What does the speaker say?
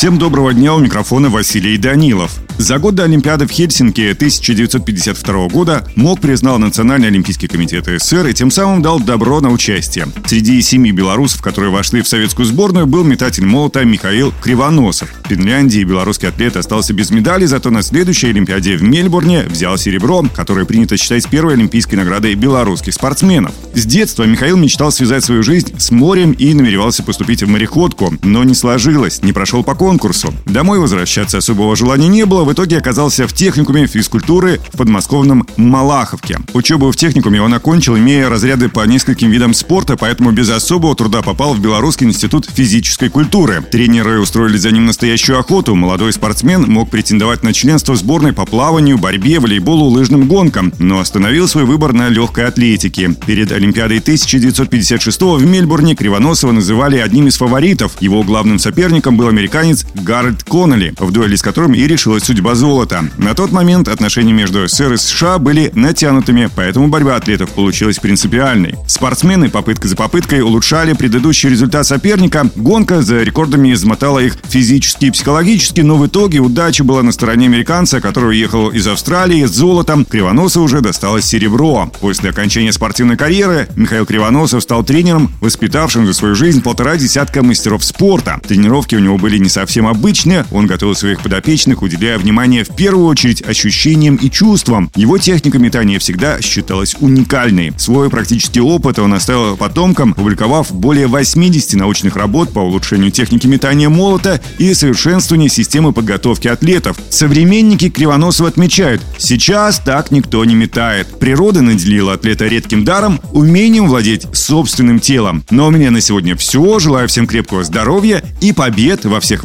Всем доброго дня, у микрофона Василий Данилов. За год до Олимпиады в Хельсинки 1952 года МОК признал Национальный олимпийский комитет СССР и тем самым дал добро на участие. Среди семи белорусов, которые вошли в советскую сборную, был метатель молота Михаил Кривоносов. В Финляндии белорусский атлет остался без медали, зато на следующей Олимпиаде в Мельбурне взял серебро, которое принято считать первой олимпийской наградой белорусских спортсменов. С детства Михаил мечтал связать свою жизнь с морем и намеревался поступить в мореходку, но не сложилось, не прошел по конкурсу. Домой возвращаться особого желания не было, в итоге оказался в техникуме физкультуры в подмосковном Малаховке. Учебу в техникуме он окончил, имея разряды по нескольким видам спорта, поэтому без особого труда попал в Белорусский институт физической культуры. Тренеры устроили за ним настоящую охоту. Молодой спортсмен мог претендовать на членство в сборной по плаванию, борьбе, волейболу, лыжным гонкам, но остановил свой выбор на легкой атлетике. Перед Олимпиадой 1956 в Мельбурне Кривоносова называли одним из фаворитов. Его главным соперником был американец Гаррет Коннелли, в дуэли с которым и решилась судьба золота. На тот момент отношения между СССР и США были натянутыми, поэтому борьба атлетов получилась принципиальной. Спортсмены попытка за попыткой улучшали предыдущий результат соперника. Гонка за рекордами измотала их физически и психологически, но в итоге удача была на стороне американца, который уехал из Австралии с золотом. Кривоносу уже досталось серебро. После окончания спортивной карьеры Михаил Кривоносов стал тренером, воспитавшим за свою жизнь полтора десятка мастеров спорта. Тренировки у него были не совсем обычные, он готовил своих подопечных, уделяя внимание в первую очередь ощущениям и чувствам. Его техника метания всегда считалась уникальной. Свой практический опыт он оставил потомкам, публиковав более 80 научных работ по улучшению техники метания молота и совершенствованию системы подготовки атлетов. Современники Кривоносова отмечают, сейчас так никто не метает. Природа наделила атлета редким даром, умением владеть собственным телом. Но у меня на сегодня все. Желаю всем крепкого здоровья и побед во всех